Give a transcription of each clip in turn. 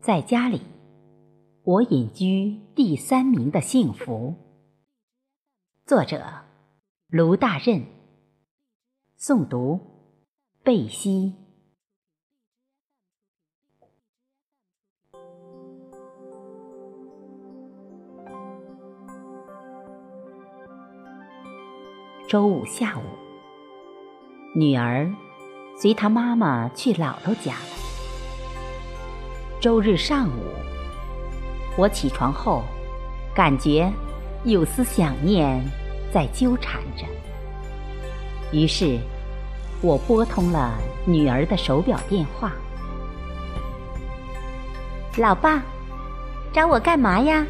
在家里，我隐居第三名的幸福。作者：卢大任。诵读：贝西。周五下午，女儿随她妈妈去姥姥家了。周日上午，我起床后，感觉有丝想念在纠缠着。于是，我拨通了女儿的手表电话。老爸，找我干嘛呀？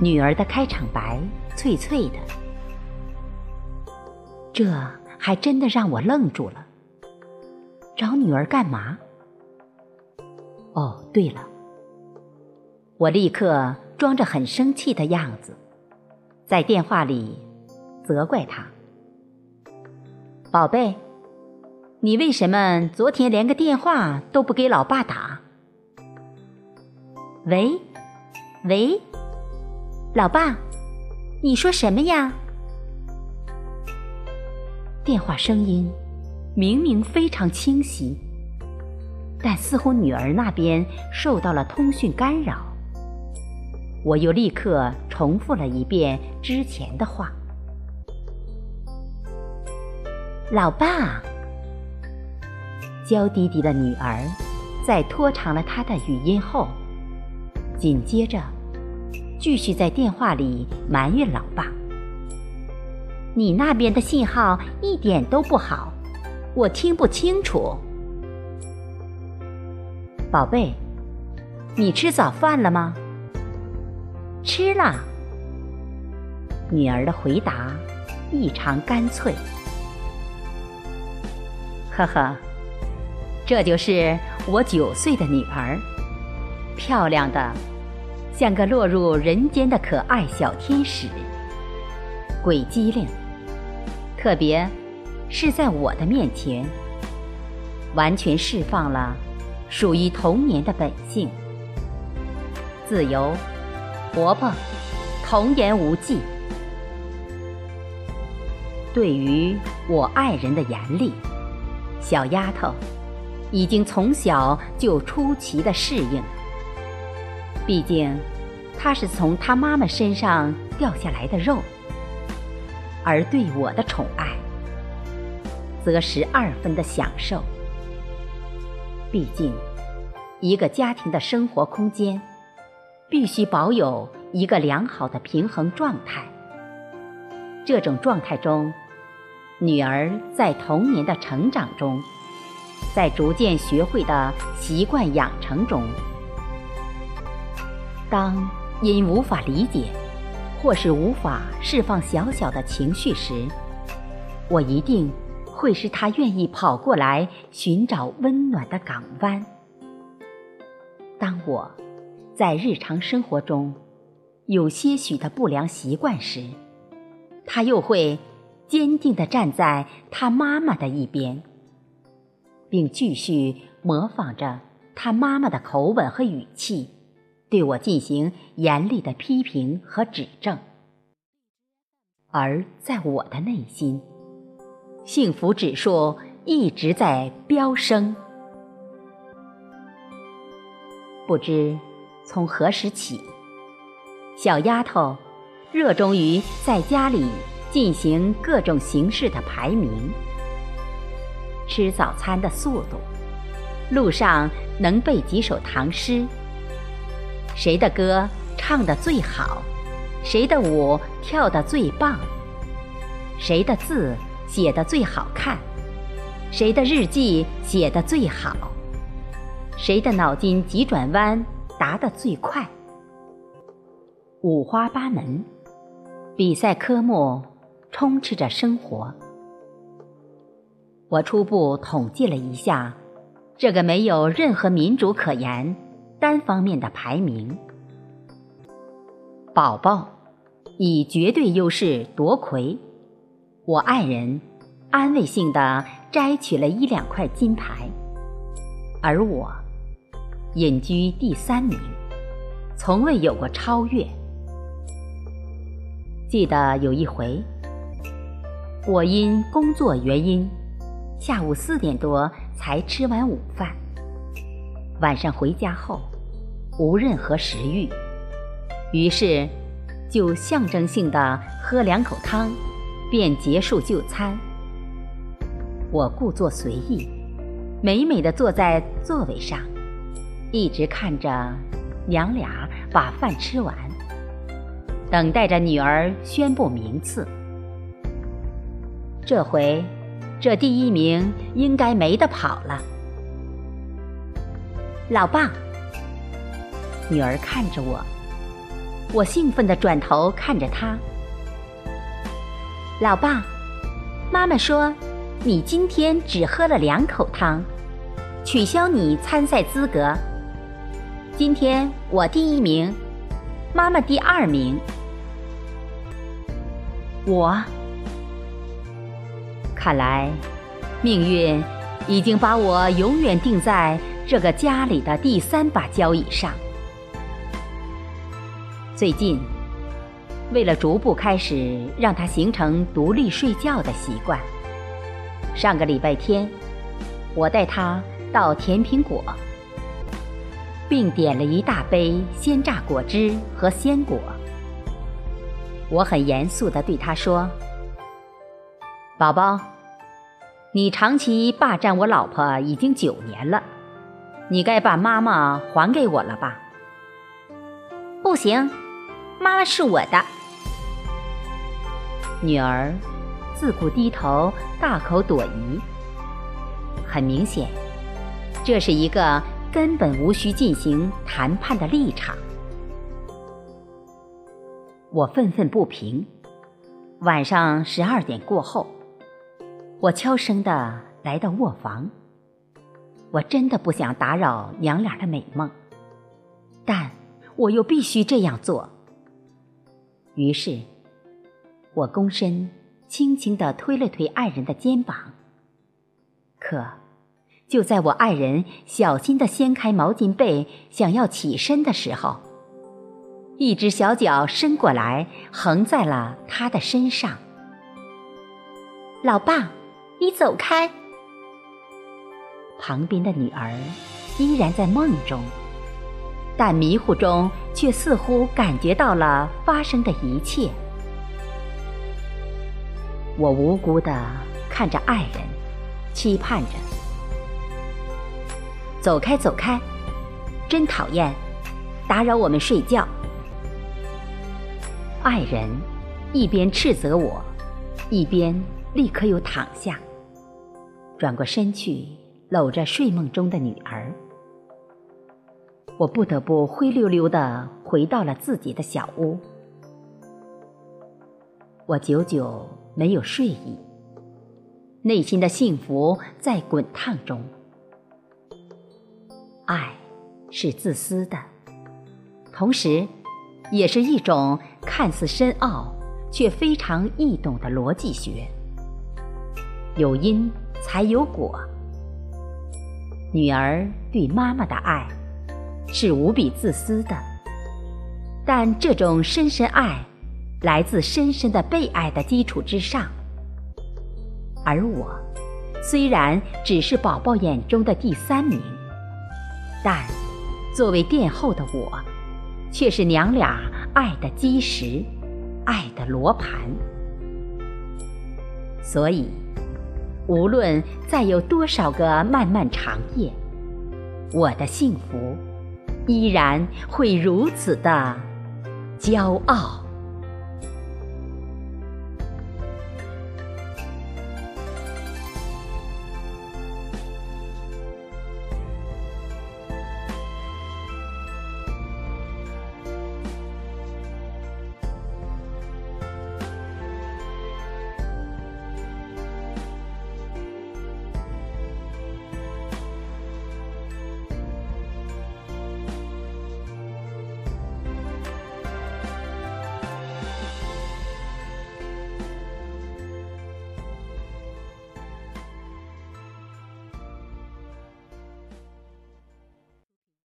女儿的开场白脆脆的。这还真的让我愣住了。找女儿干嘛？哦，对了，我立刻装着很生气的样子，在电话里责怪他：“宝贝，你为什么昨天连个电话都不给老爸打？”喂，喂，老爸，你说什么呀？电话声音明明非常清晰，但似乎女儿那边受到了通讯干扰。我又立刻重复了一遍之前的话：“老爸。”娇滴滴的女儿在拖长了她的语音后，紧接着继续在电话里埋怨老爸。你那边的信号一点都不好，我听不清楚。宝贝，你吃早饭了吗？吃了。女儿的回答异常干脆。呵呵，这就是我九岁的女儿，漂亮的像个落入人间的可爱小天使，鬼机灵。特别是在我的面前，完全释放了属于童年的本性，自由、活泼、童言无忌。对于我爱人的严厉，小丫头已经从小就出奇的适应。毕竟，她是从她妈妈身上掉下来的肉。而对我的宠爱，则十二分的享受。毕竟，一个家庭的生活空间，必须保有一个良好的平衡状态。这种状态中，女儿在童年的成长中，在逐渐学会的习惯养成中，当因无法理解。或是无法释放小小的情绪时，我一定会是他愿意跑过来寻找温暖的港湾。当我在日常生活中有些许的不良习惯时，他又会坚定地站在他妈妈的一边，并继续模仿着他妈妈的口吻和语气。对我进行严厉的批评和指正，而在我的内心，幸福指数一直在飙升。不知从何时起，小丫头热衷于在家里进行各种形式的排名：吃早餐的速度，路上能背几首唐诗。谁的歌唱得最好？谁的舞跳得最棒？谁的字写得最好看？谁的日记写得最好？谁的脑筋急转弯答得最快？五花八门，比赛科目充斥着生活。我初步统计了一下，这个没有任何民主可言。单方面的排名，宝宝以绝对优势夺魁。我爱人安慰性的摘取了一两块金牌。而我隐居第三名，从未有过超越。记得有一回，我因工作原因，下午四点多才吃完午饭。晚上回家后，无任何食欲，于是就象征性的喝两口汤，便结束就餐。我故作随意，美美的坐在座位上，一直看着娘俩把饭吃完。等待着女儿宣布名次。这回，这第一名应该没得跑了。老爸，女儿看着我，我兴奋地转头看着她。老爸，妈妈说你今天只喝了两口汤，取消你参赛资格。今天我第一名，妈妈第二名。我看来，命运已经把我永远定在这个家里的第三把交椅上。最近，为了逐步开始让他形成独立睡觉的习惯，上个礼拜天，我带他到甜苹果，并点了一大杯鲜榨果汁和鲜果。我很严肃地对他说：“宝宝，你长期霸占我老婆已经九年了，你该把妈妈还给我了吧？”“不行，妈妈是我的。”女儿自顾低头，大口朵颐。很明显，这是一个根本无需进行谈判的立场。我愤愤不平。晚上十二点过后，我悄声的来到卧房。我真的不想打扰娘俩的美梦，但我又必须这样做。于是，我躬身，轻轻地推了推爱人的肩膀。可，就在我爱人小心地掀开毛巾被，想要起身的时候，一只小脚伸过来，横在了他的身上。老爸，你走开！旁边的女儿依然在梦中，但迷糊中却似乎感觉到了发生的一切。我无辜的看着爱人，期盼着：走开，走开！真讨厌，打扰我们睡觉。爱人一边斥责我，一边立刻又躺下，转过身去搂着睡梦中的女儿。我不得不灰溜溜的回到了自己的小屋。我久久没有睡意，内心的幸福在滚烫中。爱是自私的，同时。也是一种看似深奥却非常易懂的逻辑学。有因才有果。女儿对妈妈的爱是无比自私的，但这种深深爱来自深深的被爱的基础之上。而我虽然只是宝宝眼中的第三名，但作为殿后的我。却是娘俩爱的基石，爱的罗盘。所以，无论再有多少个漫漫长夜，我的幸福依然会如此的骄傲。